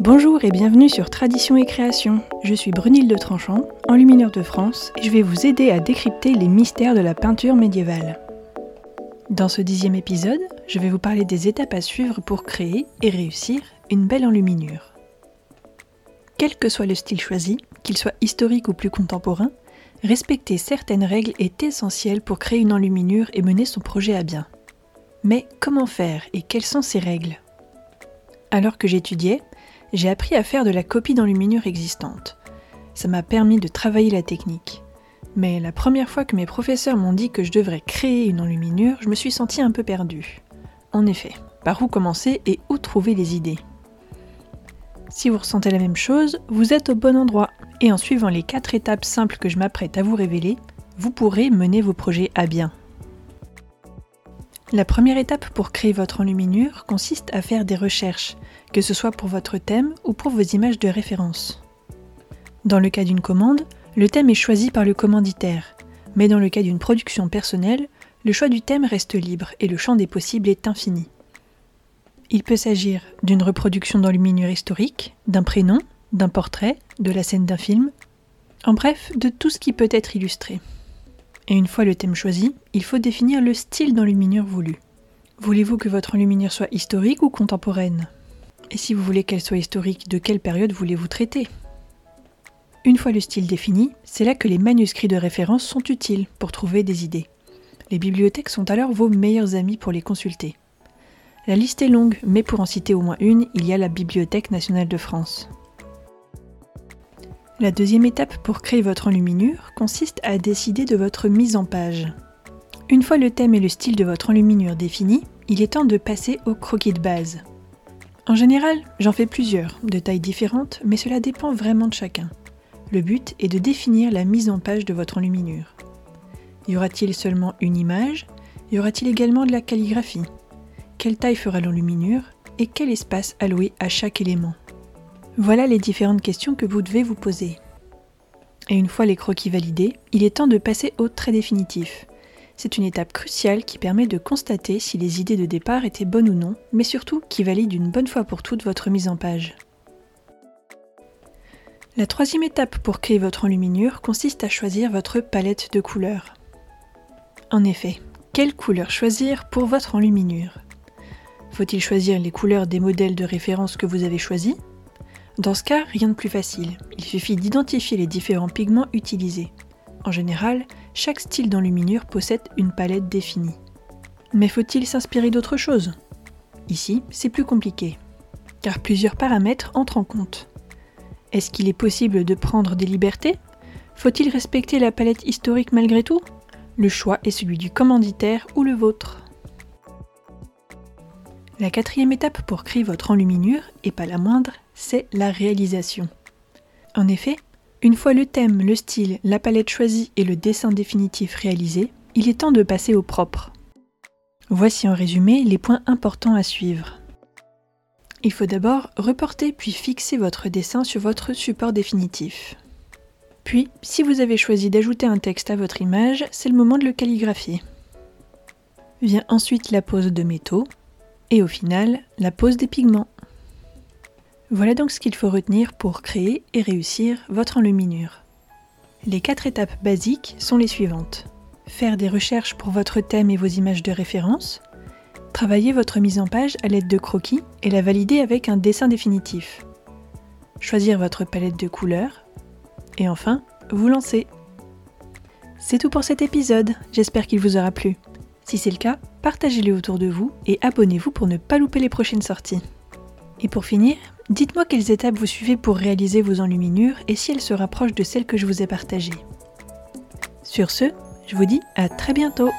Bonjour et bienvenue sur Tradition et Création. Je suis Brunilde de Tranchant, enlumineur de France, et je vais vous aider à décrypter les mystères de la peinture médiévale. Dans ce dixième épisode, je vais vous parler des étapes à suivre pour créer et réussir une belle enluminure. Quel que soit le style choisi, qu'il soit historique ou plus contemporain, respecter certaines règles est essentiel pour créer une enluminure et mener son projet à bien. Mais comment faire et quelles sont ces règles? Alors que j'étudiais, j'ai appris à faire de la copie d'enluminure existante. Ça m'a permis de travailler la technique. Mais la première fois que mes professeurs m'ont dit que je devrais créer une enluminure, je me suis senti un peu perdu. En effet, par où commencer et où trouver les idées? Si vous ressentez la même chose, vous êtes au bon endroit, et en suivant les quatre étapes simples que je m'apprête à vous révéler, vous pourrez mener vos projets à bien. La première étape pour créer votre enluminure consiste à faire des recherches, que ce soit pour votre thème ou pour vos images de référence. Dans le cas d'une commande, le thème est choisi par le commanditaire, mais dans le cas d'une production personnelle, le choix du thème reste libre et le champ des possibles est infini. Il peut s'agir d'une reproduction d'enluminure historique, d'un prénom, d'un portrait, de la scène d'un film, en bref, de tout ce qui peut être illustré. Et une fois le thème choisi, il faut définir le style d'enluminure voulu. Voulez-vous que votre enluminure soit historique ou contemporaine? Et si vous voulez qu'elle soit historique, de quelle période voulez-vous traiter? Une fois le style défini, c'est là que les manuscrits de référence sont utiles pour trouver des idées. Les bibliothèques sont alors vos meilleurs amis pour les consulter. La liste est longue, mais pour en citer au moins une, il y a la Bibliothèque nationale de France. La deuxième étape pour créer votre enluminure consiste à décider de votre mise en page. Une fois le thème et le style de votre enluminure définis, il est temps de passer au croquis de base. En général, j'en fais plusieurs, de tailles différentes, mais cela dépend vraiment de chacun. Le but est de définir la mise en page de votre enluminure. Y aura-t-il seulement une image? Y aura-t-il également de la calligraphie? Quelle taille fera l'enluminure? Et quel espace alloué à chaque élément? Voilà les différentes questions que vous devez vous poser. Et une fois les croquis validés, il est temps de passer au trait définitif. C'est une étape cruciale qui permet de constater si les idées de départ étaient bonnes ou non, mais surtout qui valide une bonne fois pour toutes votre mise en page. La troisième étape pour créer votre enluminure consiste à choisir votre palette de couleurs. En effet, quelle couleur choisir pour votre enluminure? Faut-il choisir les couleurs des modèles de référence que vous avez choisis? Dans ce cas, rien de plus facile. Il suffit d'identifier les différents pigments utilisés. En général, chaque style d'enluminure possède une palette définie. Mais faut-il s'inspirer d'autre chose? Ici, c'est plus compliqué, car plusieurs paramètres entrent en compte. Est-ce qu'il est possible de prendre des libertés? Faut-il respecter la palette historique malgré tout? Le choix est celui du commanditaire ou le vôtre. La quatrième étape pour créer votre enluminure, et pas la moindre, c'est la réalisation. En effet, une fois le thème, le style, la palette choisie et le dessin définitif réalisé, il est temps de passer au propre. Voici en résumé les points importants à suivre. Il faut d'abord reporter puis fixer votre dessin sur votre support définitif. Puis, si vous avez choisi d'ajouter un texte à votre image, c'est le moment de le calligraphier. Vient ensuite la pose de métaux et au final la pose des pigments. Voilà donc ce qu'il faut retenir pour créer et réussir votre enluminure. Les quatre étapes basiques sont les suivantes. Faire des recherches pour votre thème et vos images de référence, travailler votre mise en page à l'aide de croquis et la valider avec un dessin définitif, choisir votre palette de couleurs, et enfin, vous lancer. C'est tout pour cet épisode, j'espère qu'il vous aura plu. Si c'est le cas, partagez-le autour de vous et abonnez-vous pour ne pas louper les prochaines sorties. Et pour finir, dites-moi quelles étapes vous suivez pour réaliser vos enluminures et si elles se rapprochent de celles que je vous ai partagées. Sur ce, je vous dis à très bientôt